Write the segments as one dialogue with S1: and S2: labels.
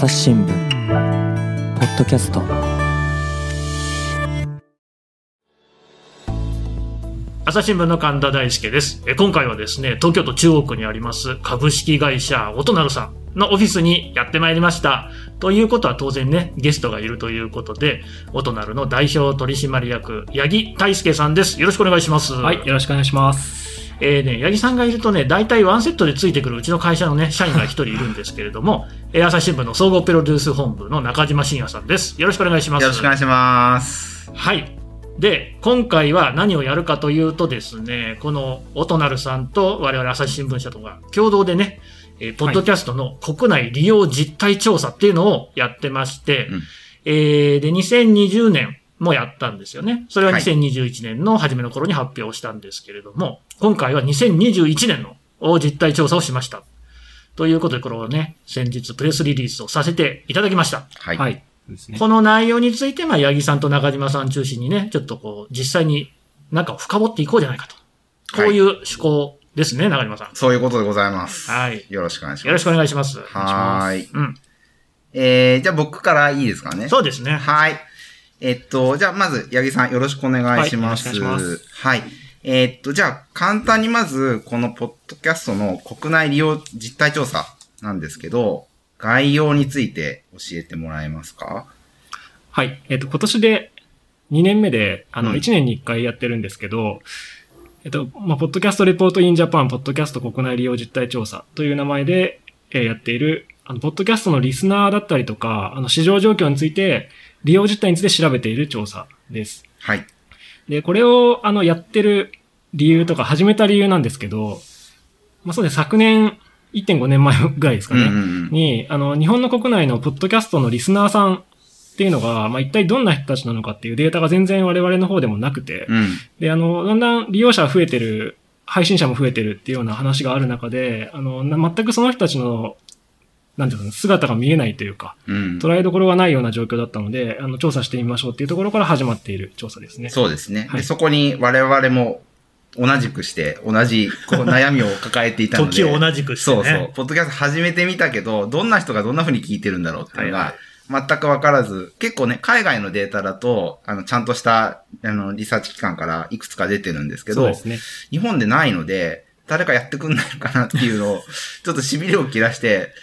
S1: 朝日新聞ポッドキャスト
S2: 朝日新聞の神田大輔です。え今回はですね、東京都中央区にあります株式会社音なるさんのオフィスにやってまいりました。ということは当然ね、ゲストがいるということで、音なるの代表取締役、八木大輔さんです。よろしくお願いします。
S3: はい、よろしくお願いします。
S2: えーね、八木さんがいるとね、大体ワンセットでついてくるうちの会社のね、社員が一人いるんですけれども、えー朝日新聞の総合プロデュース本部の中島信也さんです。よろしくお願いします。
S4: よろしくお願いします。
S2: はい。で、今回は何をやるかというとですね、この音なるさんと我々朝日新聞社とか共同でね、えーポッドキャストの国内利用実態調査っていうのをやってまして、
S4: うん
S2: えーで、2020年もやったんですよね。それは
S4: はい
S2: 2021年の初めの頃に発表したんですけれども、今回は2021年の実態調査をしました。ということで、これをね、先日プレスリリースをさせていただきました。
S4: はい。
S3: はい。
S2: この内容について、まあ、八木さんと中島さん中心にね、ちょっとこう、実際になんかを深掘っていこうじゃないかと。こういう趣向ですね、中島さん。
S4: そういうことでございます。
S2: はい
S4: よろしくお願いします。
S2: よろしくお願いします。
S4: はーい。
S2: うん。
S4: えー、じゃあ僕からいいですかね？
S2: そうですね。
S4: はい。えっと、じゃあまず、八木さんよろしくお願いします。
S3: はいよろしくお願いし
S4: はい。えっと、じゃあ簡単にまず、このポッドキャストの国内利用実態調査なんですけど、概要について教えてもらえますか？
S3: はい。えっ、と、今年で2年目で、あの、
S4: うん
S3: 1年に1回やってるんですけど、えっと、まあ、ポッドキャストレポートインジャパン、ポッドキャスト国内利用実態調査という名前で、えーやっている、あの、ポッドキャストのリスナーだったりとか、あの、市場状況について、利用実態について調べている調査です。
S4: はい。
S3: で、これを、あの、やってる理由とか、始めた理由なんですけど、まあ、そうです。昨年、1.5年前ぐらいですかね。
S4: うんうんうん。
S3: に、あの、日本の国内のポッドキャストのリスナーさんっていうのが、まあ、一体どんな人たちなのかっていうデータが全然我々の方でもなくて、
S4: うん。
S3: で、あの、だんだん利用者が増えてる、配信者も増えてるっていうような話がある中で、あの、な全くその人たちの、なんていうの、姿が見えないというか、
S4: うん。
S3: 捉えどころがないような状況だったので、あの、調査してみましょうっていうところから始まっている調査ですね。
S4: そうですね。
S3: はい
S4: で、そこに我々も同じくして、同じこう悩みを抱えていたので。
S2: 時を同じくしてね。
S4: そうそう。ポッドキャスト始めてみたけど、どんな人がどんな風に聞いてるんだろうっていうの
S2: はい
S4: が、全くわからず、結構ね、海外のデータだと、あの、ちゃんとした、あの、リサーチ機関からいくつか出てるんですけど
S3: そうで、すね。
S4: 日本でないので、誰かやってくんないのかなっていうのを、ちょっと痺れを切らして、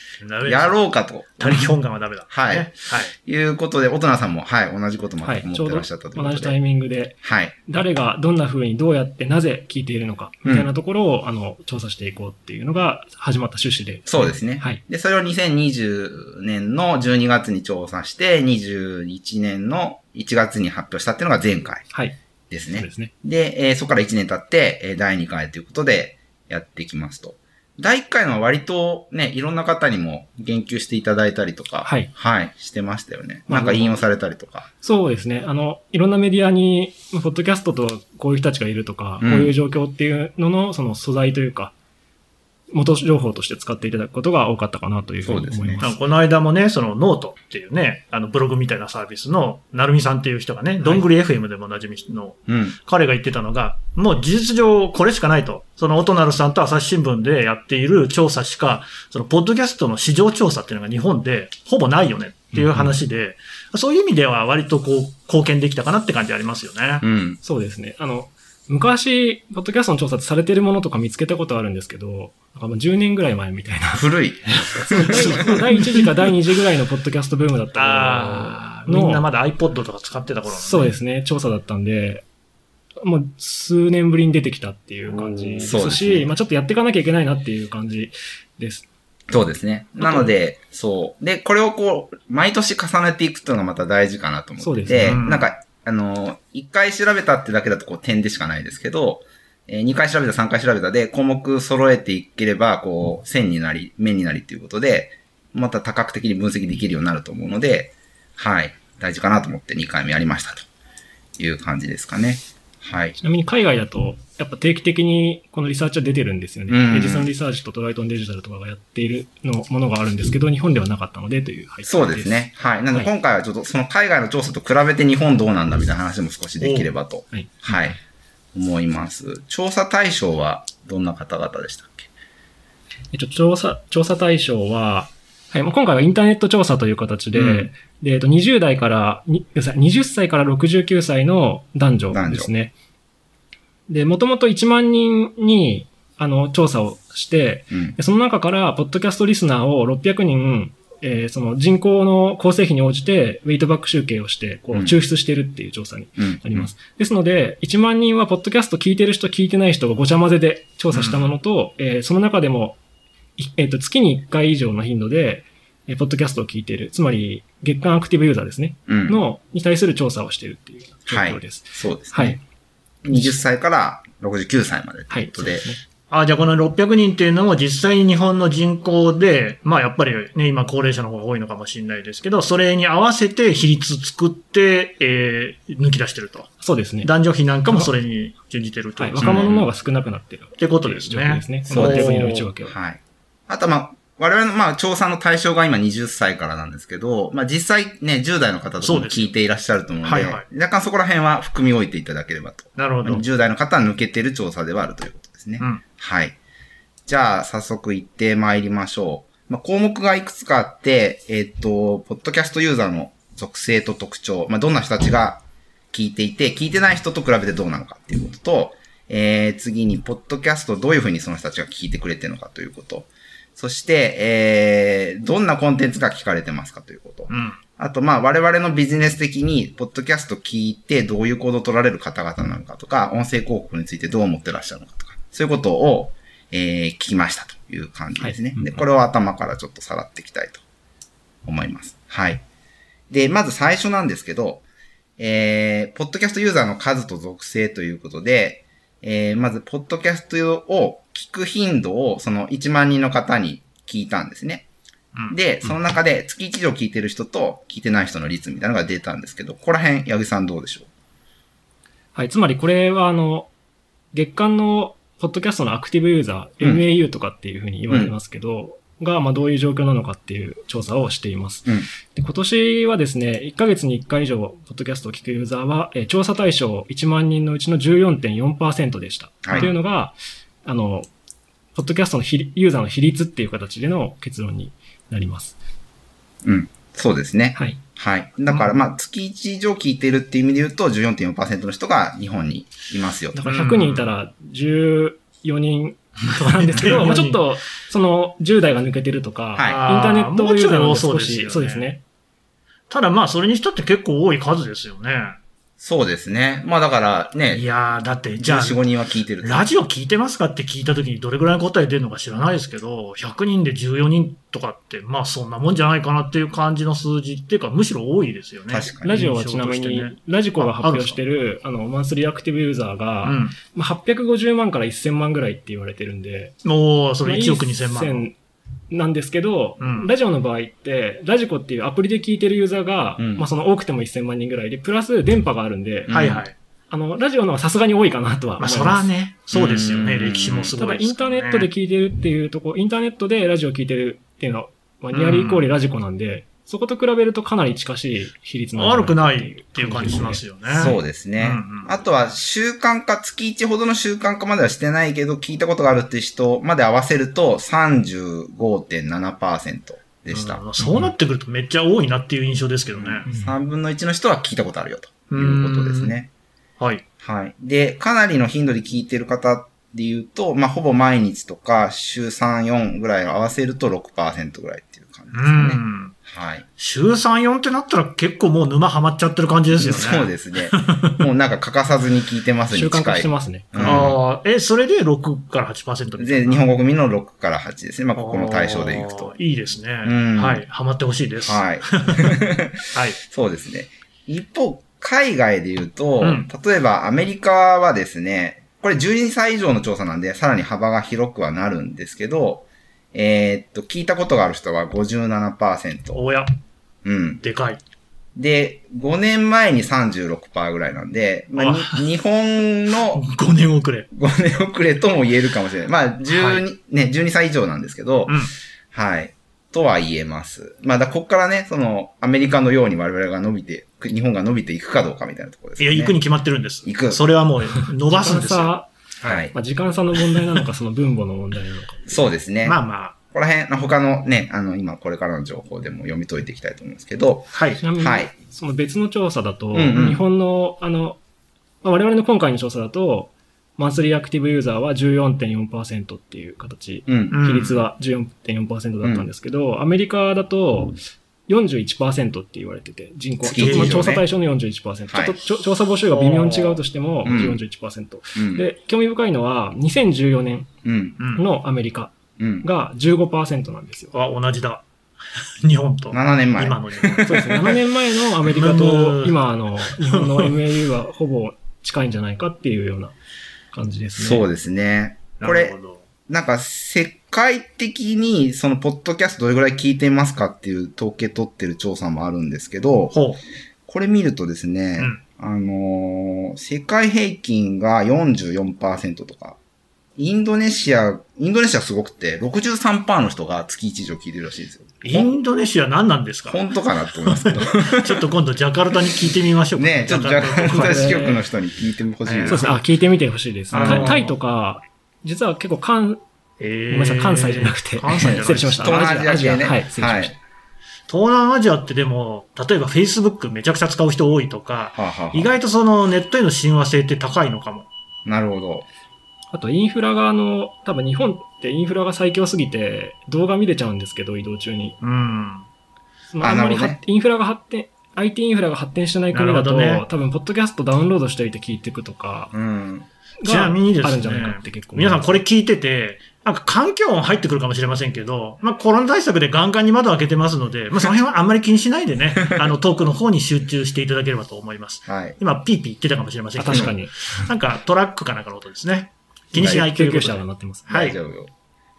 S4: やろうかと。
S2: 他力本願はダメだ。
S4: はい
S2: ねはい。
S4: いうことで、大人さんも、はい、同じこと全
S3: はい。
S4: く思ってらっしゃったと。
S3: 同じタイミングで、
S4: はい。
S3: 誰がどんな風にどうやってなぜ聞いているのか、みたいなところを、あの、調査していこうっていうのが始まった趣旨で。
S4: そうですね。
S3: はい。
S4: で、それを2020年の12月に調査して、21年の1月に発表したっていうのが前回
S3: はい。
S4: ですね。
S3: そうですね。
S4: で、えーそこから1年経って、えー第2回ということでやっていきますと。第1回のは割とね、いろんな方にも言及していただいたりとか、
S3: はい。
S4: はい、してましたよね。
S3: まあ
S4: なんか引用されたりとか。
S3: そうですね。あの、いろんなメディアに、まあポッドキャストとこういう人たちがいるとか、
S4: うん
S3: こういう状況っていうのの、その素材というか、元情報として使っていただくことが多かったかなというふうに思い
S4: そうで
S3: ます。
S2: あのこの間もね、そのノートっていうね、あのブログみたいなサービスの、なるみさんっていう人がね、どんぐり FM でもおなじみの
S4: うん。
S2: 彼が言ってたのが、もう事実上これしかないと。その音なるさんと朝日新聞でやっている調査しか、そのポッドキャストの市場調査っていうのが日本でほぼないよねっていう話で、そういう意味では割とこう貢献できたかなって感じありますよね。
S4: うん。
S3: そうですね。あの、昔、ポッドキャストの調査されてるものとか見つけたことあるんですけど、なんかもう10年ぐらい前みたいな。
S4: 古い。
S3: 第第1次か第2次ぐらいのポッドキャストブームだったの
S2: みんなまだ iPod とか使ってた頃、ね、
S3: そうですね、調査だったんで、もう数年ぶりに出てきたっていう感じです
S4: そうです
S3: し、
S4: ね
S3: まあちょっとやっていかなきゃいけないなっていう感じです。
S4: そうですね。なので、そう。で、これをこう、毎年重ねていくっていうのがまた大事かなと思ってて、
S3: そうですね
S2: うん
S4: なんか、あの、1回調べたってだけだとこう点でしかないですけど、え2回調べた、3回調べたで、項目揃えていければ、こう、線になり、面になりっていうことで、また多角的に分析できるようになると思うので、はい。大事かなと思って2回目やりましたという感じですかね。はい。
S3: ちなみに海外だと、やっぱ定期的にこのリサーチは出てるんですよね。
S4: うん
S3: エジソンリサーチとトライトンデジタルとかがやっているのものがあるんですけど、日本ではなかったのでという背景
S4: そうです。ね。はい。なので今回はちょっとその海外の調査と比べて日本どうなんだみたいな話も少しできればと、
S3: はい。
S4: はい。思います。調査対象はどんな方々でしたっけ？
S3: えっと、調査、調査対象は、はい、もう今回はインターネット調査という形で、
S4: うん
S3: で、えっと、20代から、にごめんなさい20歳から69歳の男女ですね。で、もともと1万人に、あの、調査をして、
S4: うん。
S3: でその中から、ポッドキャストリスナーを600人、えーその人口の構成比に応じて、ウェイトバック集計をして、こう、
S4: うん
S3: 抽出してるっていう調査に
S4: うん。
S3: なります。ですので、1万人はポッドキャスト聞いてる人、聞いてない人がごちゃ混ぜで調査したものと、えーその中でも、いえっ、と、月に1回以上の頻度で、えーポッドキャストを聞いている、つまり、月間アクティブユーザーですね、
S4: うん。
S3: の、に対する調査をしているっていう状況です。
S4: そうです
S3: はい。
S4: ね。20歳から69歳までと
S3: はい。
S4: いうことで。
S3: そうですね。
S2: あ、じゃあこの600人っていうのも実際に日本の人口で、まあやっぱりね、今高齢者の方が多いのかもしれないですけど、それに合わせて比率作って、えー、抜き出してると。
S3: そうですね。
S2: 男女比なんかもそれに準じてると。
S3: はい。
S2: っ
S3: 若者の方が少なくなってる。
S2: てことですね
S3: 状況で。すね。
S4: そうです
S3: この600人の内訳は。
S4: はい。あとはまあ、我々のまあ、調査の対象が今20歳からなんですけど、まあ実際ね、10代の方とかも聞いていらっしゃると思うので、
S2: はいは
S4: 若干そこら辺は含み置いていただければと。
S2: なるほど。
S4: 10代の方は抜けてる調査ではあるということですね。
S2: うん。
S4: はい。じゃあ、早速行って参りましょう。まあ、項目がいくつかあって、えっ、と、ポッドキャストユーザーの属性と特徴、まあ、どんな人たちが聞いていて、聞いてない人と比べてどうなのかっていうことと、えー、次に、ポッドキャストをどういうふうにその人たちが聞いてくれてるのかということ。そして、えー、どんなコンテンツが聞かれてますかということ。
S2: うん。
S4: あと、まあ、我々のビジネス的に、ポッドキャスト聞いてどういう行動を取られる方々なのかとか、音声広告についてどう思ってらっしゃるのかとか、そういうことを、えー、聞きましたという感じですね。
S3: はい
S4: で、これを頭からちょっとさらっていきたいと思います。はい。で、まず最初なんですけど、えー、ポッドキャストユーザーの数と属性ということで、えー、まず、ポッドキャストを聞く頻度を、その1万人の方に聞いたんですね。
S2: うん
S4: で、その中で月1以上聞いてる人と聞いてない人の率みたいなのが出たんですけど、ここら辺、八木さんどうでしょ
S3: はい。つまりこれは、あの、月間のポッドキャストのアクティブユーザー、
S4: うん
S3: MAU とかっていうふうに言われますけど、が、まあどういう状況なのかっていう調査をしています。
S4: ううん。
S3: で今年はですね、1ヶ月に1回以上、ポッドキャストを聞くユーザーは、えー調査対象1万人のうちの14.4%でした。
S4: はい
S3: というのが、あの、ポッドキャストのユーザーの比率っていう形での結論になります。
S4: うん。そうですね。
S3: はい。
S4: はい。だから、まあ、月1以上聞いてるっていう意味で言うと、14.4%の人が日本にいますよと
S3: だ。から100人いたら14人と かなんですけど、まあちょっと、その10代が抜けてるとか、
S4: はい
S3: インターネットユーザーが少し、
S2: そうですね。ただまあ、それにしたって結構多い数ですよね。
S4: そうですね。まあ、だから
S2: い
S4: ね、
S2: やー、だって、じゃあ、
S4: 14、5人は聞いてると。
S2: ラジオ聞いてますかって聞いた時にどれぐらいの答え出るのか知らないですけど、100人で14人とかって、まあそんなもんじゃないかなっていう感じの数字っていうか、むしろ多いですよね。
S4: 確かに
S3: ラジオはちなみに、
S2: ね
S3: ラジコが発表してる、あの、マンスリーアクティブユーザーが、
S2: うん。
S3: まあ、850万から1000万ぐらいって言われてるんで、
S2: おー、それ1億
S3: まあ
S2: 2000万。
S3: 1000なんですけど、
S2: うん
S3: ラジオの場合って、ラジコっていうアプリで聞いてるユーザーが、
S4: うん
S3: まあその多くても1000万人ぐらいで、プラス電波があるんで、
S4: うん
S2: はいはい。
S3: あの、ラジオの方がさすがに多いかなとは思
S2: まあ
S3: います。
S2: そらね、そうですよね。
S4: うん
S2: 歴史もす
S3: ただインター。ネットで聞いてるっていうとこ、インターネットでラジオ聞いてるっていうのは、まあ、ニアリーイコールラジコなんで、そこと比べるとかなり近しい比率なん
S2: 悪くない
S3: か
S2: っていう感じしますよね。
S4: そうですね。
S2: うんうん
S4: あとは習慣化、月1ほどの習慣化まではしてないけど、聞いたことがあるっていう人まで合わせると35.7%でした。
S2: うんそうなってくるとめっちゃ多いなっていう印象ですけどね。
S4: 3分の1の人は聞いたことあるよということですね。
S2: はい。
S4: はい。で、かなりの頻度で聞いてる方で言うと、まあ、ほぼ毎日とか週3、4ぐらいを合わせると6%ぐらいっていう感じ
S2: う
S4: ですかね。
S2: ん。
S4: はい。
S2: 週3、4ってなったら結構もう沼ハマっちゃってる感じですよね。
S4: そうですね。もうなんか欠かさずに聞いてますに
S3: 習慣化。してますね。
S4: うん
S2: ああ、え、それで6から8%みたい
S4: で、
S2: な。
S4: 日本国民の6から8ですね。まあ、ここの対象でいくと
S2: いいですね。
S4: ん
S2: はい。ハマってほしいです。
S4: はい。
S2: はい。
S4: そうですね。一方、海外で言うと、
S2: うん
S4: 例えばアメリカはですね、これ12歳以上の調査なんで、さらに幅が広くはなるんですけど、えーっと、聞いたことがある人は57%。
S2: おや、
S4: うん。
S2: でかい。
S4: で、5年前に36%ぐらいなんで、まあ、に日本の
S2: 5年遅れ。
S4: 5年遅れとも言えるかもしれない。まあ、12、
S2: は
S4: ね、12歳以上なんですけど、
S2: うん。
S4: はい。とは言えます。まあ、だこっからね、その、アメリカのように我々が伸びて、日本が伸びていくかどうかみたいなところですね。
S2: いや、行くに決まってるんです。
S4: 行く
S2: それはもう伸ばすんですよ。
S4: はい。
S3: まあ、時間差の問題なのか、その分母の問題なのか。
S4: そうですね。
S2: まあまあ。
S4: ここら辺、他のね、あの、今これからの情報でも読み解いていきたいと思うんですけど、
S2: はい
S3: ち。なみに、
S4: はい
S3: その別の調査だと、
S4: うんうん
S3: 日本の、あの、まあ我々の今回の調査だと、マンスリーアクティブユーザーは14.4%っていう形、
S4: うん。
S2: うん
S3: 比率は14.4%だったんですけど、アメリカだと41%って言われてて、人口、
S4: ね
S3: ちょっとまあ調査対象の41%。
S4: はい
S3: ちょっと調査募集が微妙に違うとしても
S4: うん
S3: 41%。
S4: うん。
S3: で、興味深いのは、2014年
S4: うん。
S2: うん。
S3: のアメリカ
S4: うん。
S3: が15%なんですよ。
S2: あ、同じだ。日本と。
S4: 7年前。
S2: 今の日本。
S3: そうですね。7年前のアメリカ
S2: う
S3: と、
S2: ん
S3: 今、あの、日本の MAU はほぼ近いんじゃないかっていうような感じですね。
S4: そうですね。これ
S2: なるほ、ど。
S4: なんか世界的にそのポッドキャストどれぐらい聞いていますかっていう統計取ってる調査もあるんですけど、
S2: ほ
S4: これ見るとですね、あのー世界平均が44%とか、インドネシア、インドネシアすごくて、63%の人が月1以上聞いてるらしいですよ。
S2: う。インドネシア何なんですか？
S4: 本当かなと思いますけど。
S2: ちょっと今度ジャカルタに聞いてみましょうか。
S4: ねちょっとジャカルタ支局の人に聞いてほしいです。
S3: そうですね。あ、聞いてみてほしいです。タイとか、実は結構関、
S2: えー
S3: ごめんなさい、関西じゃなくて、
S2: 関西じゃない
S3: 失礼しました。
S4: 東南アジア系ね。
S3: はい、失礼しました。
S2: 東南アジアってでも、例えば Facebook めちゃくちゃ使う人多いとか、
S4: はあはあはあ
S2: 意外とそのネットへの親和性って高いのかも。
S4: なるほど。
S3: あと、インフラがあの、多分日本ってインフラが最強すぎて、動画見れちゃうんですけど、移動中に。
S2: うん。
S3: そのあんまり
S4: ね
S3: インフラが発展、IT インフラが発展してない国だと、
S2: ね
S3: 多分、ポッドキャストダウンロードしておいて聞いていくとか
S4: うん。
S2: ちなみにですね
S3: があるんじゃないかって結構。
S2: 皆さんこれ聞いてて、なんか環境音入ってくるかもしれませんけど、まあコロナ対策でガンガンに窓開けてますので、まあその辺はあんまり気にしないでね、あのトークの方に集中していただければと思います。
S4: はい。
S2: 今ピーピー言ってたかもしれません
S3: あ、
S2: けど、
S3: 確かに。
S2: なんかトラックかなんかの音ですね。気にしないということで
S3: 救急車が。鳴ってます。
S2: はい
S4: 大丈夫よ。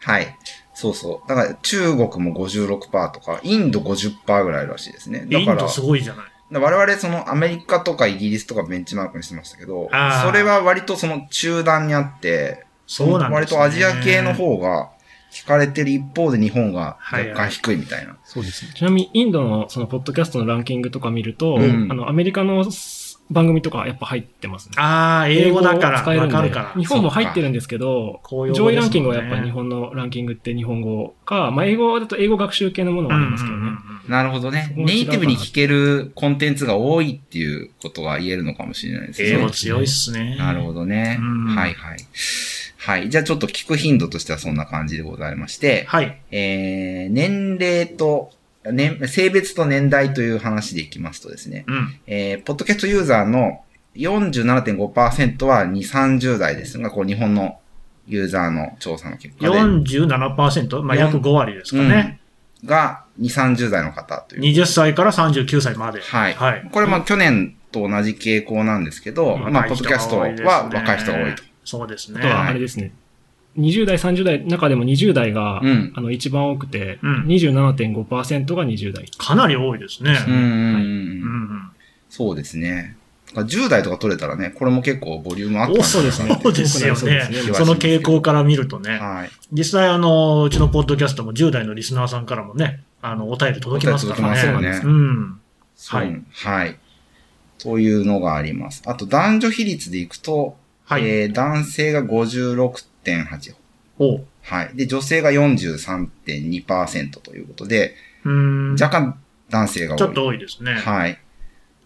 S4: はい。そうそう。だから中国も56%とか、インド50%ぐらいらしいですね。だから
S2: インド、すごいじゃない？
S4: 我々そのアメリカとかイギリスとかベンチマークにしてましたけどそれは割とその中段にあって、
S2: そうなんですね。
S4: 割とアジア系の方が聞かれてる一方で日本が
S2: はいはい
S4: 若干低いみたいな。
S3: そうですね。ちなみに、インドのその、ポッドキャストのランキングとか見ると、
S4: うん
S3: あの、アメリカの番組とかやっぱ入ってますね。
S2: ああ、英語だから、
S3: 使える
S2: かるから。
S3: 日本も入ってるんですけど、
S2: ね
S3: 上位ランキングはやっぱり日本のランキングって日本語か、まあ英語だと英語学習系のものがありますけどね。
S2: うんうんうん
S4: なるほどね。ネイティブに聞けるコンテンツが多いっていうことが言えるのかもしれないですね。
S2: 英語強いっすね。
S4: なるほどね。
S2: うん
S4: はいはい。はい。じゃあちょっと聞く頻度としてはそんな感じでございまして、
S2: はい。
S4: えー、年齢と、年、性別と年代という話でいきますとですね、
S2: うん。
S4: えー、ポッドキャストユーザーの47.5%は2、30代ですが、こう日本のユーザーの調査の結果で、
S2: 47%? まあ、約5割ですかね。
S4: が2、30代の方という。
S2: 20歳から39歳まで。
S4: はい。
S2: はい。
S4: これまあ去年と同じ傾向なんですけど、まあ、ポッドキャストは若い人が多いと。
S2: そうですね。
S3: あとはあれですね。20代、30代、中でも20代が、
S4: うん
S3: あの、一番多くて、
S2: うん
S3: 27.5%が20代。
S2: かなり多いですね。
S4: うんうんうん。そうですね。だから10代とか取れたらね、これも結構ボリュームあった
S2: そうですよね
S3: そうですね。
S2: その傾向から見るとね。
S4: はい。
S2: 実際、あの、うちのポッドキャストも10代のリスナーさんからもね、あの、お便り届きますからね。
S4: 届きますよね
S2: うん。はい。
S4: はい。というのがあります。あと男女比率でいくと、
S2: はい。
S4: えー男性が56.8。
S2: おう
S4: はい。で、女性が43.2%ということで、
S2: ーん。
S4: 若干男性が多い。
S2: ちょっと多いですね。
S4: はい。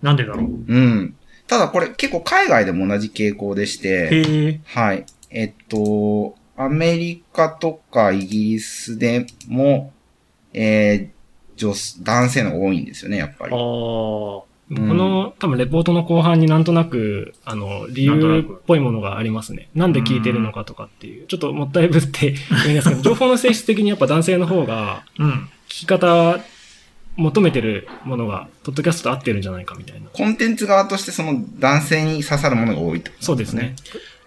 S2: なんでだろう？
S4: うん。ただこれ結構海外でも同じ傾向でして。はい。えっと、アメリカとかイギリスでも、えー女男性の方が多いんですよね、やっぱり。
S2: ああ。
S3: この、多分レポートの後半になんとなく、あの、理由っぽいものがありますね。なんで聞いてるのかとかっていう。ちょっともったいぶって言いますけど、情報の性質的にやっぱ男性の方が、
S2: うん。
S3: 聞き方、求めてるものが、ポッドキャストと合ってるんじゃないかみたいな。
S4: コンテンツ側としてその男性に刺さるものが多いってこと
S3: そうですね。。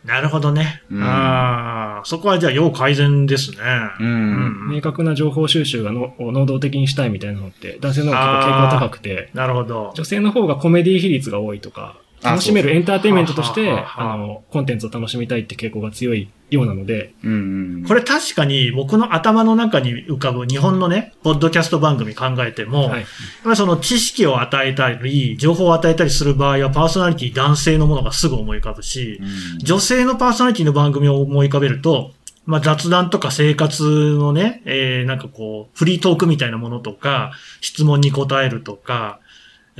S2: なるほどね。
S4: うん
S2: ああ、そこはじゃあ要改善ですね。
S4: うん。
S3: 明確な情報収集がのを能動的にしたいみたいなのって、男性の方が結構傾向高くて、
S2: なるほど。
S3: 女性の方がコメディ比率が多いとか、
S4: あ
S3: 楽しめるエンターテインメントとして、あの、コンテンツを楽しみたいって傾向が強いようなので、
S4: うんうん。
S2: これ確かに僕の頭の中に浮かぶ日本のね、ポッドキャスト番組考えても、
S3: はい。
S2: やっぱりその知識を与えたり、情報を与えたりする場合はパーソナリティ男性のものがすぐ思い浮かぶし、
S4: うん
S2: 女性のパーソナリティの番組を思い浮かべると、まあ雑談とか生活のね、えー、なんかこう、フリートークみたいなものとか、質問に答えるとか、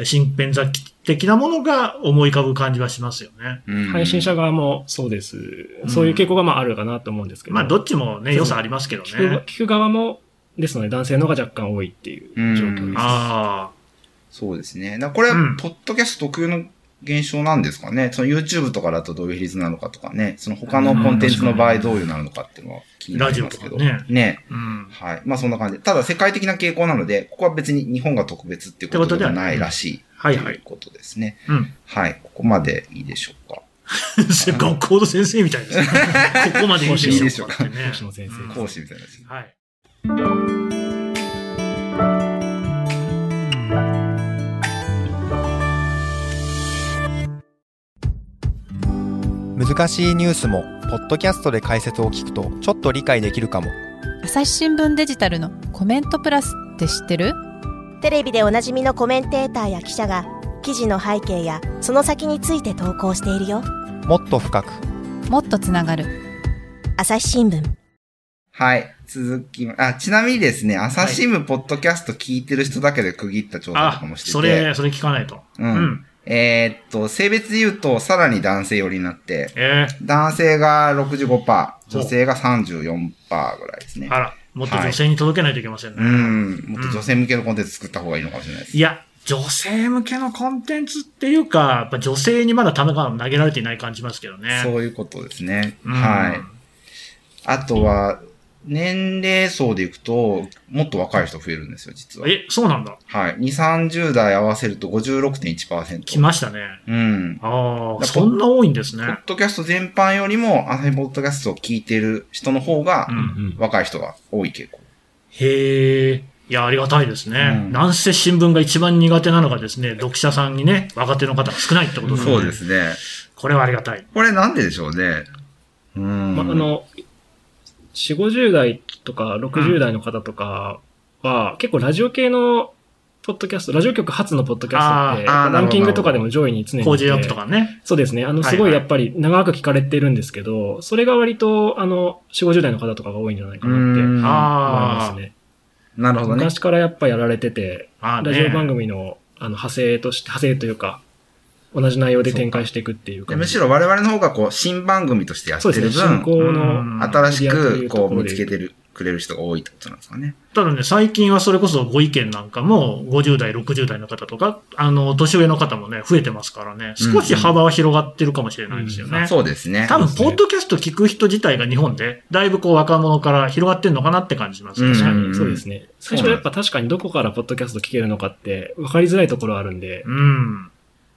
S2: 新編雑記的なものが思い浮かぶ感じはしますよね。
S4: うん
S3: 配信者側もそうです。そういう傾向がまああるかなと思うんですけど。
S2: まあどっちもね、良さありますけど
S3: 聞く
S2: ね。
S3: 聞く側も、ですので男性の方が若干多いっていう状況です。
S2: あ
S4: そうですね。これは
S2: うん、
S4: ポッドキャスト特有の現象なんですかね。その YouTube とかだとどういう比率なのかとかね。その他のコンテンツの場合どういうなのかっていうのは気になりますけど。
S2: ラジオとかね
S4: ね。
S2: あ、うん。
S4: はい。まあそんな感じで。ただ世界的な傾向なので、ここは別に日本が特別っていうことではないらしい。
S2: はいはい
S4: という。ことですね。
S2: うん。
S4: はい。ここまでいいでしょうか。
S2: 学校の先生みたいですね。ここまでいい
S4: いいでしょうか
S3: 講師の先生
S2: うん
S4: 講師みたいな。
S2: はい。
S5: 難しいニュースもポッドキャストで解説を聞くとちょっと理解できるかも
S6: 朝日新聞デジタルのコメントプラスって知ってる？
S7: テレビでおなじみのコメンテーターや記者が記事の背景やその先について投稿しているよ
S5: もっと深く
S6: もっとつながる
S7: 朝日新聞
S4: はい。続きま、あ、ちなみにですね、朝日新聞ポッドキャスト聞いてる人だけで区切った調査と
S2: あ
S4: かもし、てて。
S2: それ、それ聞かないと。
S4: うん
S2: うん。
S4: えーっと、性別で言うと、さらに男性寄りになって、
S2: え
S4: 男性が65%、女性が34%ぐらいですね
S2: ー、。あら、もっと女性に届けないといけませんね。
S4: うん。もっと女性向けのコンテンツ作った方がいいのかもしれないです。
S2: いや、女性向けのコンテンツっていうか、やっぱ女性にまだためが投げられていない感じますけどね。
S4: そういうことですね。
S2: うん
S4: はい。あとは、年齢層でいくと、もっと若い人増えるんですよ、実は。
S2: え、そうなんだ。
S4: はい。2、30代合わせると56.1%。
S2: 来ましたね。
S4: うん。
S2: ああ、
S4: だ
S2: そんな多いんです
S4: ポッ
S2: ね。
S4: ドキャスト全般よりも、朝日ポッドキャストを聞いてる人の方が
S2: う、ん。
S3: うん
S4: 若い人が多い傾向。
S2: へえ。いや、ありがたいですね。
S4: うん
S2: なんせ新聞が一番苦手なのがですね、読者さんにね、若手の方が少ないってことなので、
S4: そうですね。
S2: これはありがたい。
S4: これなんででしょうね。うん。
S3: まあ、あの、4、50代とか60代の方とかは、結構ラジオ系のポッドキャスト、ラジオ局初のポッドキャストって、ランキングとかでも上位に常に。
S2: 工事アップとかね。
S3: そうですね。あの、
S2: はい
S3: すごいやっぱり長く聞かれてるんですけど、それが割と、あの、4、50代の方とかが多いんじゃないかなって思いますね。
S4: なるほどね。
S3: 昔からやっぱやられてて、
S2: あ、ああ
S3: ラジオ番
S2: ね。
S3: 組のあの派生として、派生というか、同じ内容で展開していくっていうか。
S4: むしろ我々の方がこう、新番組としてやってる
S3: そうですね。の、
S4: 新しくこう見つけてる、くれる人が多いってことなんですかね。
S2: ただね、最近はそれこそご意見なんかも、50代、60代の方とか、あの、年上の方もね、増えてますからね、少し幅は広がってるかもしれないですよね。
S4: そうですね。
S2: 多分、
S3: そうですね
S2: ポッドキャスト聞く人自体が日本で、だいぶこう若者から広がってんのかなって感じしますよね。
S3: 確かに、
S4: うん
S3: そうですね。最初はやっぱ確かにどこからポッドキャスト聞けるのかって分かりづらいところあるんで、
S2: うん。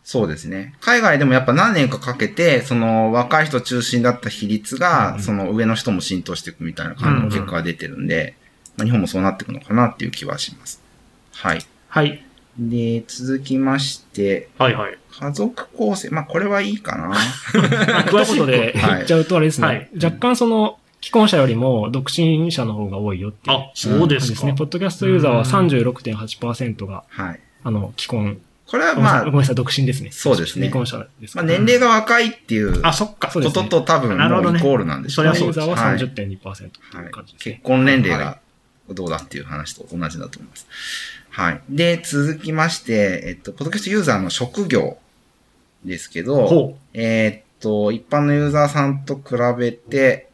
S4: そうですね。海外でもやっぱ何年かかけて、その若い人中心だった比率が、
S3: うん
S4: その上の人も浸透していくみたいな感じの結果が出てるんで、まあ、日本もそうなっていくのかなっていう気はします。はい。
S2: はい。
S4: で、続きまして、
S2: はいはい。
S4: 家族構成。まあ、これはいいかな。
S3: ということで
S4: はい
S3: 言っちゃうとあれですね、
S2: はい
S3: 若干その、既婚者よりも独身者の方が多いよっていう。
S2: あ、そうですか。
S3: ですね。ポッドキャストユーザーは36.8%が、
S4: はい。
S3: あの、既婚。
S4: これはまあ
S3: ごめん、なさい、独身ですね。
S4: そうですね
S3: 未婚者です
S4: まあ。年齢が若いっていう
S2: あ、そっか。
S3: そうですね
S4: ことと多分
S2: なるほど
S4: イコールなんでしょう
S2: そりゃそう
S3: ユーザーは
S4: はい
S3: 30.2%という
S4: はい
S3: 感じですね。
S4: 結婚年齢がどうだっていう話と同じだと思います。はい。で、続きまして、えっと、ポッドキャストユーザーの職業ですけど、
S2: ほ
S4: えーっと、一般のユーザーさんと比べて、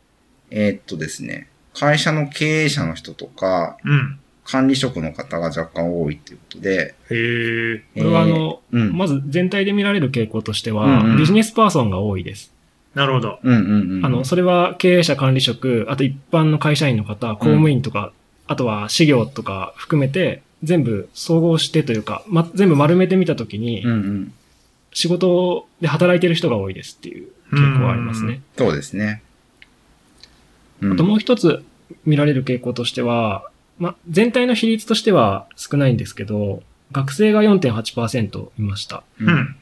S4: えーっとですね、会社の経営者の人とか、
S2: う。うん。
S4: 管理職の方が若干多いっていうことで、
S2: へえ。
S3: これはあの、
S4: えーうん。
S3: まず全体で見られる傾向としては、
S4: うんうん
S3: ビジネスパーソンが多いです。
S2: なるほど。
S4: うんうんうん。
S3: あの、それは経営者管理職、あと一般の会社員の方、公務員とか、あとは事業とか含めて、全部総合してというか、ま、全部丸めてみたときに、
S4: うんうん。
S3: 仕事で働いてる人が多いですっていう傾向はありますね。
S4: そうですね。うん
S3: あともう一つ見られる傾向としては、ま、全体の比率としては少ないんですけど、学生が4.8%いました。
S4: う
S2: うんん。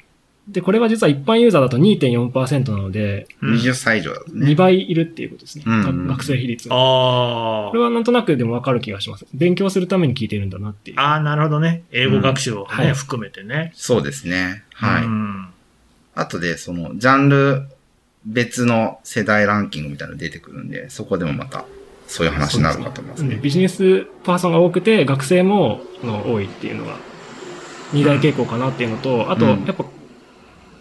S3: で、これは実は一般ユーザーだと2.4%なので、
S2: うん
S4: 20歳以上だとね。
S3: 2倍いるっていうことですね。
S4: うんうん
S3: 学生比率が。
S2: あ
S3: これはなんとなくでもわかる気がします。勉強するために聞いてるんだなっていう。
S2: あ。ああ、なるほどね。英語学習をね、
S3: うんはい
S2: 含めてね。
S4: そうですね。はい。
S2: うん
S4: あとで、その、ジャンル別の世代ランキングみたいなの出てくるんで、そこでもまたそういう話になるかと思いますね。
S3: ビジネスパーソンが多くて、学生もあの多いっていうのが、二大傾向かなっていうのと、あと、
S4: うん
S3: やっぱ、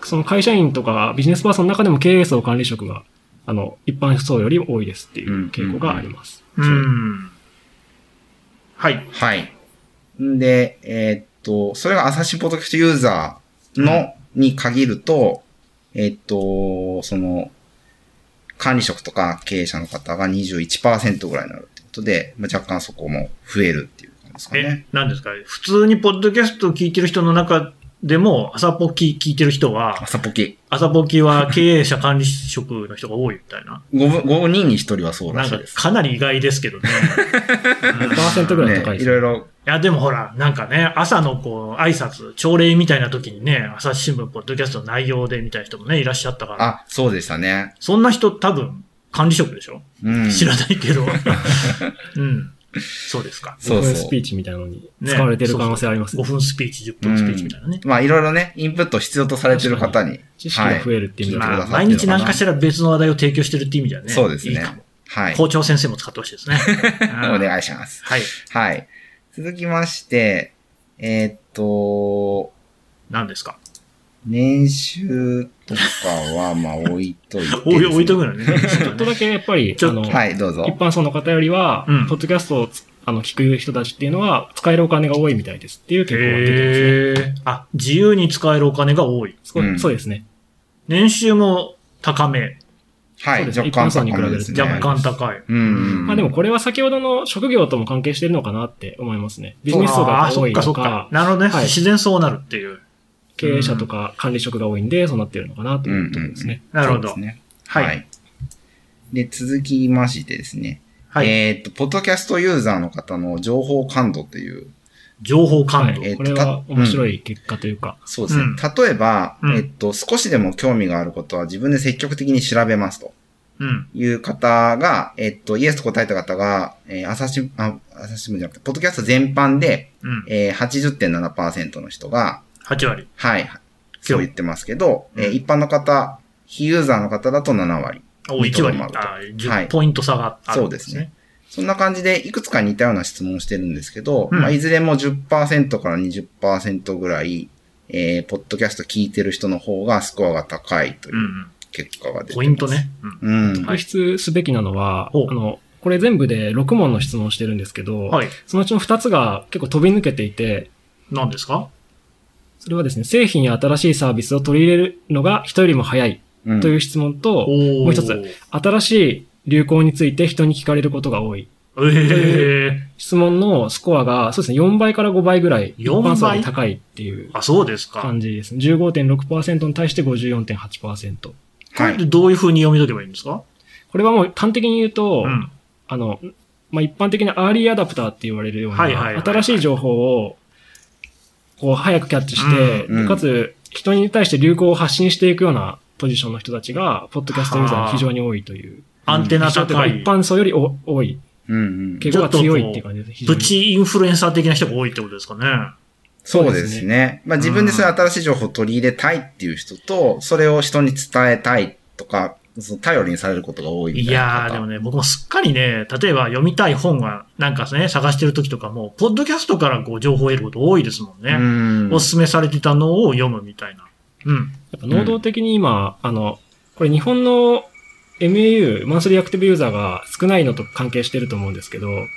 S3: その会社員とかビジネスパーソンの中でも経営層管理職が、あの、一般層より多いですっていう傾向があります。
S2: うん。はい。
S4: はい。んで、えーっと、それが朝日ポッドキャストユーザーの、に限ると、えーっと、その、管理職とか経営者の方が21%ぐらいになるってことで、まあ、若干そこも増えるっていう感じですか
S2: え
S4: ね。、
S2: 何ですか？普通にポッドキャストを聞いてる人の中でも、朝ポキ聞いてる人は、
S4: 朝ポキ。
S2: 朝ポキは経営者管理職の人が多いみたいな。
S4: 5, 5人に1人はそうら
S2: なんか
S4: しいです。
S2: かなり意外ですけどね。
S3: 5%ぐらい高い
S4: ね、
S3: です、
S4: いろいろ、
S2: いや、でもほら、なんかね、朝のこう、挨拶、朝礼みたいな時にね、朝日新聞、ポッドキャストの内容でみたいな人もね、いらっしゃったから、
S4: あ、そうでしたね。
S2: そんな人多分、管理職でしょ、
S4: うん。
S2: 知らないけど。うん。そうですか。
S4: そうそう
S3: 5分スピーチみたいなのに使われてる可能性あります
S2: 5
S3: ね。
S2: 分スピーチ、10分スピーチみたいなね。
S4: まあ、いろいろね、インプット必要とされてる方に。
S3: 知識が増えるっていう意味では、
S2: まあ、
S4: 聞い
S2: 毎日何かしら別の話題を提供してるって意味ではね。
S4: そうですね
S2: いいかも。
S4: はい。
S2: 校長先生も使ってほしいですね。
S4: お
S2: い。
S4: 願いします。
S2: はい。
S4: はい。続きまして、えーっと、
S2: 何ですか？
S4: 年収とかは、まあ置いといてね、
S2: 置い置いとくのね。
S3: ちょっとだけやっぱり、
S2: ちょっと
S3: あの、
S4: はい、どうぞ
S3: 一。般層の方よりは、
S2: うん
S3: ポッドキャストをつあの聞く人たちっていうのは、使えるお金が多いみたいですっていう傾向が出てますね。
S2: あ、自由に使えるお金が多い。
S3: そうですね。
S2: 年収も高め。
S4: はい、
S3: そうですね
S4: 若干
S3: 一般層に比べると。
S2: 若干高い。
S4: うんうん。
S3: まあでもこれは先ほどの職業とも関係してるのかなって思いますね。ビジネス層が多い
S2: そっかそ
S3: とか、。
S2: っかなるほどね。
S3: はい
S2: 自然そうなるっていう。
S3: 経営者とか管理職が多いんで、そうなってるのかなというところですね。
S2: なるほど。
S4: ね。
S2: はい
S4: はい。で、続きましてですね。
S2: はい。
S4: えーっと、ポッドキャストユーザーの方の情報感度という、
S2: 情報
S3: はい
S2: 感度。
S4: えー
S3: これは面白い結果というか、
S4: そうですね。
S2: うん
S4: 例えば、
S2: うん
S4: えっと、少しでも興味があることは自分で積極的に調べますと
S2: うん。
S4: いう方が、えっと、イエスと答えた方が、えー朝日、あ、朝日新聞じゃなくて、ポッドキャスト全般で、
S2: うん。
S4: えー、80.7%の人が、
S2: 8割。
S4: はい、そう言ってますけど、えー
S2: うん
S4: 一般の方、非ユーザーの方だと7割。
S2: お、1割。あ
S4: はい
S2: 10ポイント差がある
S4: そ
S2: んでね
S4: うですすね。。そんな感じで、いくつか似たような質問をしてるんですけど、
S2: うん
S4: まあ、いずれも10%から20%ぐらい、えー、ポッドキャスト聞いてる人の方がスコアが高いという
S2: うん。
S4: 結果が出てます。
S2: ポイントね。うん。
S4: うん。
S3: 特筆すべきなのは、あの、これ全部で6問の質問をしてるんですけど、
S2: はい。
S3: そのうちの2つが結構飛び抜けていて、
S2: 何ですか？
S3: それはですね、製品や新しいサービスを取り入れるのが人よりも早い
S4: うん
S3: という質問と、
S2: も
S3: もう一つ。新しい流行について人に聞かれることが多い。
S2: ええ
S3: 質問のスコアが、そうですね、4倍から5倍ぐらい、一
S2: 4倍
S3: 般層より高いっていう
S2: あ、そうですか。
S3: 感じですね。15.6%に対して54.8%。
S2: こ
S4: はい。
S2: れってどういう風に読み解けばいいんですか？
S3: これはもう端的に言うと、
S2: うん。
S3: あの、まあ、一般的なアーリーアダプターって言われるような、
S2: はいはいはいはい
S3: 新しい情報を、こう、早くキャッチして、
S4: うんうん
S3: でかつ、人に対して流行を発信していくようなポジションの人たちが、ポッドキャストユーザーに非常に多いという。
S2: アンテナ高い
S3: 一。般層よりお多い。
S4: うんうん。
S3: 傾向が強いっていう感じです。非常に
S2: プチインフルエンサー的な人が多いってことですかね。
S4: そうですね。まあ自分でそういう新しい情報を取り入れたいっていう人と、それを人に伝えたいとか、その頼りにされることが多いみ
S2: い
S4: たいな方。
S2: やー、でもね、僕もすっかりね、例えば読みたい本がなんかね、探してる時とかも、ポッドキャストからこう情報を得ること多いですもんね。
S4: うん。
S2: おすすめされてたのを読むみたいな。うん。
S3: やっぱ能動的に今、あの、これ日本の MAU、マンスリーアクティブユーザーが少ないのと関係してると思うんですけど、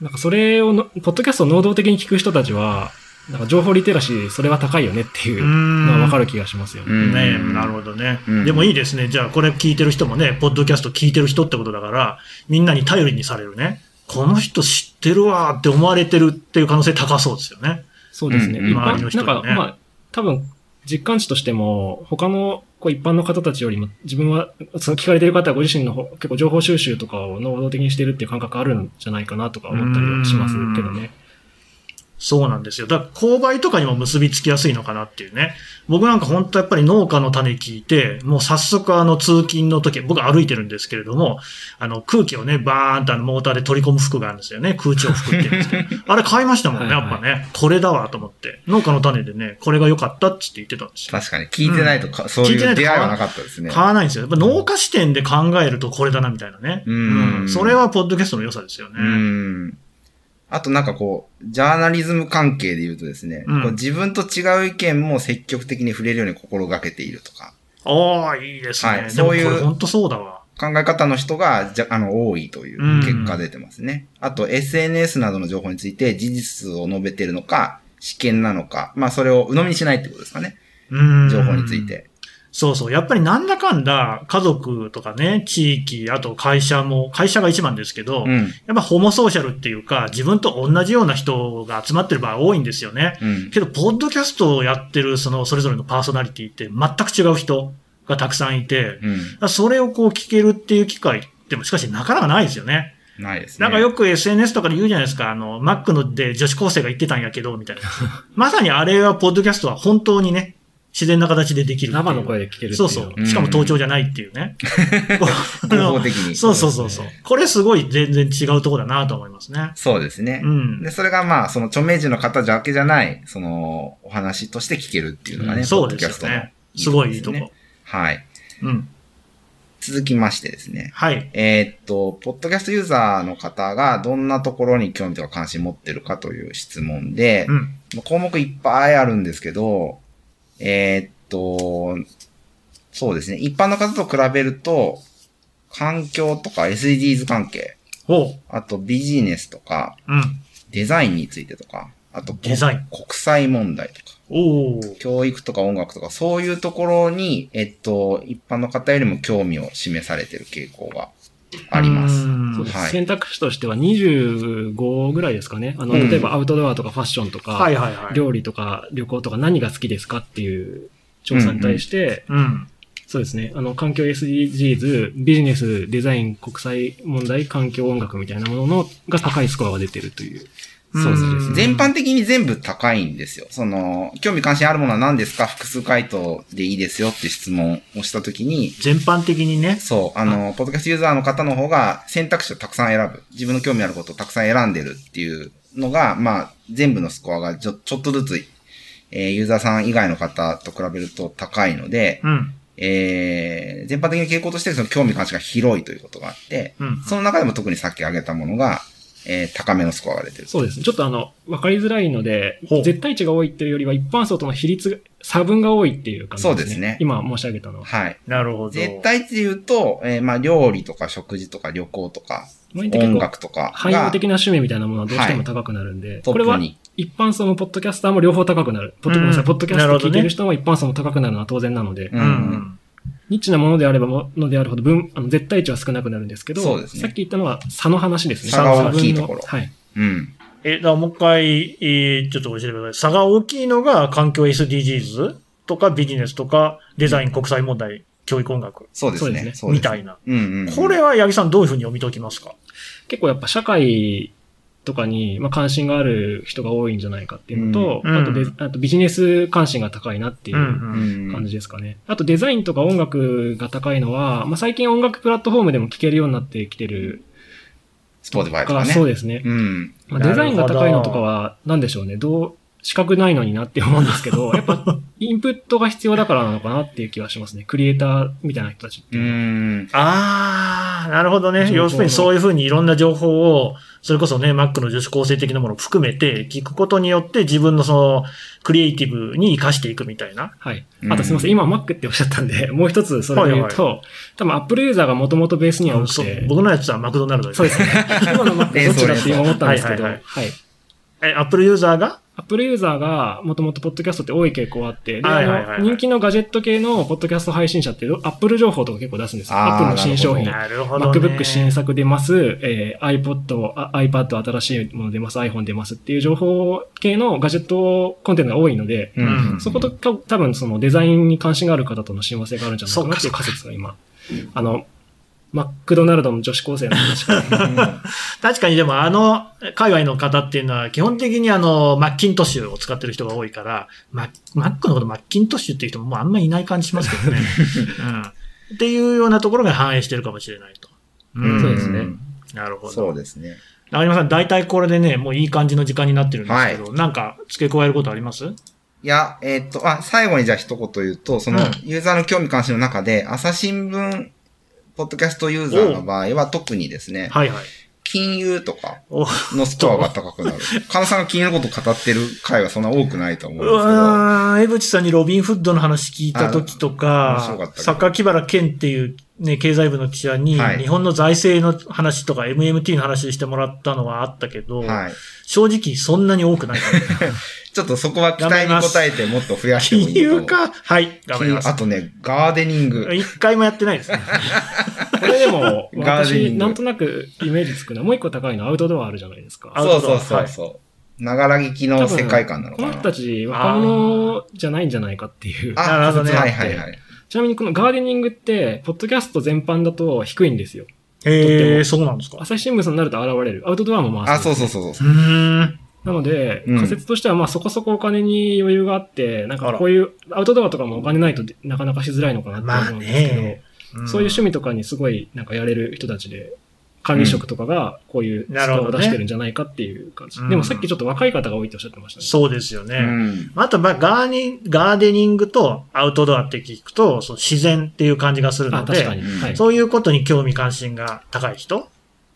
S3: なんかそれをの、ポッドキャストを能動的に聞く人たちは、なんか情報リテラシー、それは高いよねっていうのはわかる気がしますよね。
S4: うん
S2: ねなるほどね、
S4: うん
S2: でもいいですね。じゃあ、これ聞いてる人もね、ポッドキャスト聞いてる人ってことだから、みんなに頼りにされるね。この人知ってるわーって思われてるっていう可能性高そうですよね。
S3: そうですね。
S4: う
S2: 周りの人ね
S3: なんか、まあ、多分、実感値としても、他のこう一般の方たちよりも、自分は、その聞かれてる方はご自身の結構情報収集とかを能動的にしてるっていう感覚あるんじゃないかなとか思ったりはしますけどね。
S2: そうなんですよ。だから購買とかにも結びつきやすいのかなっていうね。僕なんか本当やっぱり農家の種聞いて、もう早速あの通勤の時、僕歩いてるんですけれども、あの空気をね、バーンとあのモーターで取り込む服があるんですよね。空調服って言うんですけど。あれ買いましたもんね、
S3: はいはい
S2: やっぱね。これだわと思って。農家の種でね、これが良かったっつって言ってたんですよ。
S4: 確かに、聞いてないとか、そうい
S2: 聞いてないうと
S4: 出会いはなかったですね。
S2: 買わないんですよ。やっぱ農家視点で考えるとこれだなみたいなね。
S4: うん
S2: それはポッドキャストの良さですよね。
S4: うん。あとなんかこう、ジャーナリズム関係で言うとですね、
S2: うん
S4: こう自分と違う意見も積極的に触れるように心がけているとか、
S2: ああ、いいですね。
S4: はいそういう
S2: 本当そうだわ。
S4: 考え方の人がじゃ、あの、多いという結果出てますね。あと、SNS などの情報について事実を述べているのか、試験なのか、まあ、それを鵜呑みにしないってことですかね。
S2: うん
S4: 情報につい。て。
S2: そうそう。やっぱりなんだかんだ家族とかね、地域、あと会社も、会社が一番ですけど、
S4: うん。
S2: やっぱホモソーシャルっていうか、自分と同じような人が集まってる場合多いんですよね。
S4: うん。
S2: けど、ポッドキャストをやってる、その、それぞれのパーソナリティって全く違う人がたくさんいて、
S4: うん。
S2: それをこう聞けるっていう機会ってもしかしなかなかないですよね。
S4: ないですね。
S2: なんかよく SNS とかで言うじゃないですか、あの、Mac ので女子高生が言ってたんやけど、みたいな。まさにあれは、ポッドキャストは本当にね、自然な形でできる。
S3: 生の声で聞ける。
S2: そうそう。しかも盗聴じゃないっていうね。
S4: 合法的に。
S2: そうそうそうそう。これすごい全然違うところだなと思いますね。
S4: そうですね。
S2: うん
S4: で、。それがまあ、その著名人の方だけじゃない、その、お話として聞けるっていうのがね、
S2: うんそうですよね。すごいいいとこ。
S4: ねはい。
S2: うん。
S4: 続きましてですね。
S2: はい。
S4: えーっと、ポッドキャストユーザーの方がどんなところに興味とか関心持ってるかという質問で、
S2: うん。
S4: まあ項目いっぱいあるんですけど、えーっと、そうですね。一般の方と比べると、環境とか SDGs 関係、
S2: ほ
S4: あとビジネスとか、
S2: う。うん。
S4: デザインについてとか、あとこ
S2: デザイン
S4: 国際問題とか。教育とか音楽とか、そういうところに、えっと、一般の方よりも興味を示されている傾向があります。
S2: うん
S3: そうです
S4: はい
S3: 選択肢としては25ぐらいですかね。あの、
S4: うん
S3: 例えばアウトドアとかファッションとか、
S2: はいはいはい。
S3: 料理とか旅行とか何が好きですかっていう調査に対して、
S2: うん。
S3: そうですね。あの、環境 SDGs、ビジネス、デザイン、国際問題、環境音楽みたいなもののが高いスコアが出てるという。
S4: そうです
S2: うん
S4: ね。全般的に全部高いんですよ。その、興味関心あるものは何ですか？複数回答でいいですよって質問をしたときに、
S2: 全般的にね。
S4: そう、あの、ポッドキャストユーザーの方の方が選択肢をたくさん選ぶ。自分の興味あることをたくさん選んでるっていうのが、まあ、全部のスコアがちょちょっとずつ、えーユーザーさん以外の方と比べると高いので、
S2: うん。
S4: えー全般的に傾向としてその興味関心が広いということがあって、
S2: うん。
S4: その中でも特にさっき挙げたものが、えー高めのスコアが出てる。
S3: そうですね。ちょっとあの、わかりづらいので絶対値が多いっていうよりは一般層との比率、差分が多いっていう感じですね。
S4: そうですね
S3: 今申し上げたのは。
S4: はい。
S2: なるほど。
S4: 絶対値で言うと、えーまあ、料理とか食事とか旅行とか、音楽とか
S3: 汎用
S4: が
S3: 的な趣味みたいなものはどうしても高くなるんで、
S4: ト
S3: これは。一般層もポッドキャスターも両方高くなる。ポッド,、
S2: うん
S3: ごめんなさいポッドキャスト聞いてる人も一般層も高くなるのは当然なので、
S4: う
S2: うんん。
S3: ニッチなものであればものであるほど分、あの絶対値は少なくなるんですけど、
S4: ね
S3: さっき言ったのは差の話ですね。
S4: 差が大きいところ
S3: はい。
S4: うん。
S2: え、だからもう一回、えーちょっと教えてください。差が大きいのが環境 SDGs とかビジネスとかデザイン国際問題、教育音楽
S4: そうですね。
S3: そうですね
S2: みたいな。
S4: うんうんうん。
S2: これは八木さんどういうふうに読み解きますか？
S3: 結構やっぱ社会とかに、まあ、関心がある人が多いんじゃないかっていうのと、
S2: うん
S3: あとで、あとビジネス関心が高いなっていうう
S2: うん。
S4: うん
S3: 感じですかね。あとデザインとか音楽が高いのは、まあ、最近音楽プラットフォームでも聴けるようになってきてる
S4: Spotify とかね。
S3: そうですね。
S4: うん。
S3: まあ、デザインが高いのとかは、なんでしょうね。どう、資格ないのになって思うんですけど、やっぱ、インプットが必要だからなのかなっていう気はしますね。クリエイターみたいな人たちって
S4: う。ん。
S2: あー、なるほどね。要するにそういうふうにいろんな情報を、それこそね、Mac の女子高生的なものを含めて聞くことによって自分のその、クリエイティブに活かしていくみたいな。
S3: はい
S4: う。ん
S3: あとすみません。今 Mac っておっしゃったんで、もう一つそれで言うと、多分 Apple ユーザーがもともとベースには多く
S2: そう
S3: て、
S2: 僕のやつはマクドナルドです。
S3: そうですね。今の Mac どっちだって今思ったんですけど、
S2: は
S3: はいい
S2: はいえ、Apple ユーザーが
S3: ？Apple ユーザーがもともとポッドキャストって多い傾向があって、人気のガジェット系のポッドキャスト配信者って Apple 情報とか結構出すんですよ。
S4: あー
S3: Apple の新商品。
S2: なるほど、ね。
S3: MacBook 新作出ます、えー iPod、あ iPad 新しいもの出ます、iPhone 出ますっていう情報系のガジェットコンテンツが多いので、
S4: うん。
S3: そことた多分そのデザインに関心がある方との親和性があるんじゃないかなっていう仮説が今。あの、マクドナルドの女子高生の話か
S2: 確かにでもあの、界隈の方っていうのは基本的にあの、マッキントッシュを使ってる人が多いから、ママックのことマッキントッシュっていう人ももうあんまりいない感じしますけどね。うん。っていうようなところが反映してるかもしれないと。
S4: うん
S3: そうですね
S2: なるほど。
S4: そうですね。
S2: 中島さん、大体これでね、もういい感じの時間になってるんですけど、なんか付け加えることあります？
S4: いや、えーっと、あ、最後にじゃあ一言言うと、その
S2: うん、
S4: ユーザーの興味関心の中で、朝日新聞、ポッドキャストユーザーの場合は特にですね、
S2: はいはい。
S4: 金融とか
S2: お
S4: のスコアが高くなる。カナさんが金融のこと語ってる回はそんな多くないと思うん
S2: う
S4: ですけど、
S2: わー、江口さんにロビンフッドの話聞いた時とか
S4: 白かった、けど
S2: 榊原健っていうね、経済部の記者に、
S4: はい
S2: 日本の財政の話とか MMT の話してもらったのはあったけど、
S4: はい。
S2: 正直そんなに多くない。
S4: ちょっとそこは期待に応えてもっと増やしてもい
S2: 金
S4: いと思う。
S2: 融か？はい、頑張ります
S4: 金あ。とね、ガーデニング。
S2: 一回もやってないですね。
S3: これでも、
S4: ガーデニング
S3: 私、なんとなくイメージつくのは、もう一個高いのはアウトドアあるじゃないですか。
S4: そうそうそうそう。ながら聞きの世界観なのかな。
S3: この人たち若者じゃないんじゃないかっていう。
S2: なるほどね
S4: はいはいはい。
S3: ちなみにこのガーデニングって、ポッドキャスト全般だと低いんですよ。
S2: へえ、そうなんですか。
S3: 朝日新聞になると現れる。アウトドアもまあ
S4: あ、そうそう
S3: う。
S4: そうそう
S2: う。ーん。
S3: なので、
S4: うん
S3: 仮説としてはまあそこそこお金に余裕があって、なん
S2: あ
S3: からこういうアウトドアとかもお金ないとなかなかしづらいのかなって思うんですけど、
S2: まあね
S3: そういう趣味とかにすごいなんかやれる人たちで、管理職とかがこういうスコアを出してるんじゃないかっていう感じ。
S2: うん
S3: でもさっきちょっと若い方が多いっておっしゃってましたね。
S2: そうですよね。
S4: うん。
S2: あと、まあ、ガーニガーデニングとアウトドアって聞くと、その自然っていう感じがする
S3: あ、
S2: の
S3: 確かに。
S2: で、
S4: うん
S3: はい。
S2: そういうことに興味関心が高い人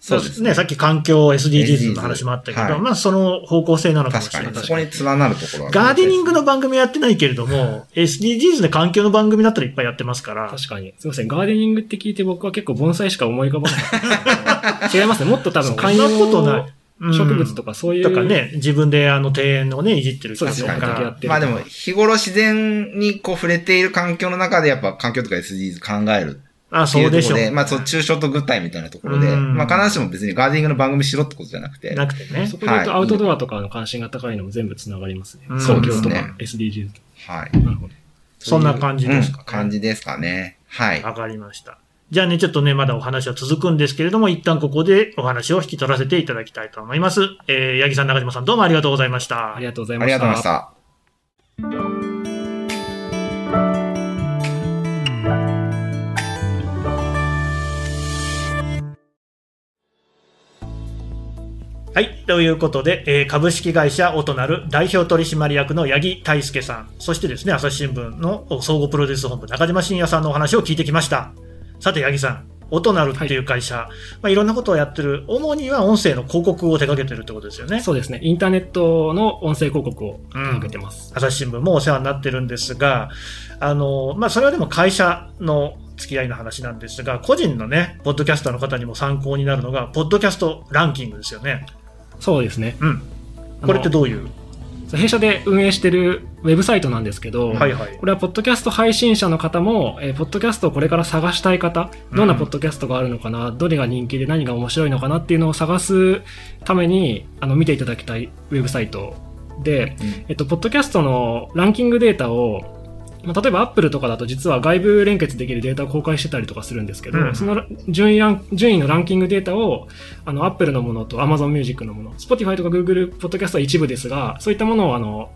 S4: そうです
S2: ね。さっき環境 SDGs の話もあったけど、
S4: はい
S2: まあ、その方向性なのかもしれない。
S4: 確かに。そこに連なるところは。
S2: ガーデニングの番組やってないけれども、SDGs で環境の番組だったらいっぱいやってますから、
S3: 確かに。すいません。ガーデニングって聞いて僕は結構盆栽しか思い浮かばなかった。違いますね。もっと多分観葉
S2: そんなことない。うん
S3: 植物とかそういう。
S2: とかね、自分であの庭園をね、いじってる人と
S3: そうですよ
S2: か
S3: やっ。てる
S4: まあでも、日頃自然にこう触れている環境の中でやっぱ環境とか SDGs 考える
S2: あ、そでしょう。
S4: まあそう、抽象と具体みたいなところで、
S2: うん
S4: まあ必ずしも別にガーデニングの番組しろってことじゃなくて、
S2: なくてね
S3: そ。こで言うと
S4: はい
S3: アウトドアとかの関心が高いのも全部繋がりますね。
S2: うん
S3: 環境とか
S4: そうですね
S3: SDGs と。
S4: はい。
S3: なるほど。
S2: そんな感じですかね
S4: うん感じですかね。はい。
S2: わかりました。じゃあね、ちょっとね、まだお話は続くんですけれども、一旦ここでお話を引き取らせていただきたいと思います。えー、八木さん、中島さん、どうもありがとうございました。
S3: ありがとうございました。
S4: ありがとうございました。
S2: はい。ということで、えー株式会社オトナル代表取締役の八木大輔さん、そしてですね、朝日新聞の総合プロデュース本部中島信也さんのお話を聞いてきました。さて、八木さん、オトナルっていう会社、いまあ、いろんなことをやってる、主には音声の広告を手掛けてるってことですよね。
S3: そうですね。インターネットの音声広告をかけてます。
S2: 朝日新聞もお世話になってるんですが、あの、まあ、それはでも会社の付き合いの話なんですが、個人のね、ポッドキャスターの方にも参考になるのが、ポッドキャストランキングですよね。
S3: そうですね。
S2: うん。これってどういう？
S3: 弊社で運営してるウェブサイトなんですけど、
S2: はいはい
S3: これはポッドキャスト配信者の方も、えーポッドキャストをこれから探したい方、どんなポッドキャストがあるのかな、どれが人気で何が面白いのかなっていうのを探すために、あの、見ていただきたいウェブサイトで、えっと、ポッドキャストのランキングデータを、まあ例えば Apple とかだと実は外部連結できるデータを公開してたりとかするんですけど、
S2: うん
S3: その順位ラン順位のランキングデータをあの Apple のものと Amazon Music のもの、Spotify とか Google ポッドキャストは一部ですが、そういったものをあの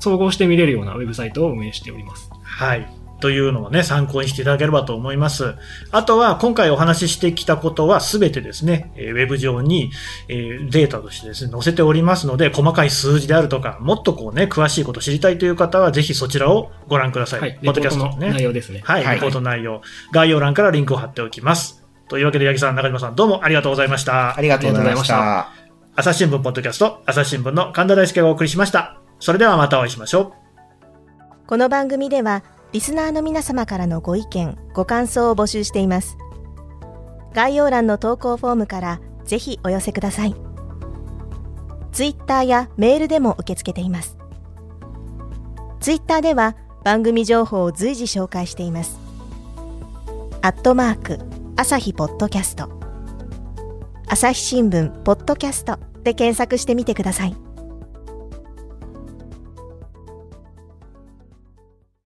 S3: 総合して見れるようなウェブサイトを運営しております。
S2: はい。というのをね、参考にしていただければと思います。あとは、今回お話ししてきたことはすべてですね、えーウェブ上に、えーデータとしてですね、載せておりますので、細かい数字であるとか、もっとこうね、詳しいことを知りたいという方は、ぜひそちらをご覧ください。
S3: はい、
S2: ポッドキャスト
S3: レポートの内容ですね。
S2: はい、
S4: はい
S2: レポート内容。概要欄からリンクを貼っておきます。というわけで、八木さん、中島さん、どうもありがとうございました
S4: あ。りがとうございまし
S3: あ
S4: た。
S2: 朝日新聞ポッドキャスト、朝日新聞の神田大輔がお送りしました。それではまたお会いしましょう。
S7: この番組ではリスナーの皆様からのご意見ご感想を募集しています。概要欄の投稿フォームからぜひお寄せください。ツイッターやメールでも受け付けています。ツイッターでは番組情報を随時紹介しています。アットマーク朝日ポッドキャスト。朝日新聞ポッドキャストで検索してみてください。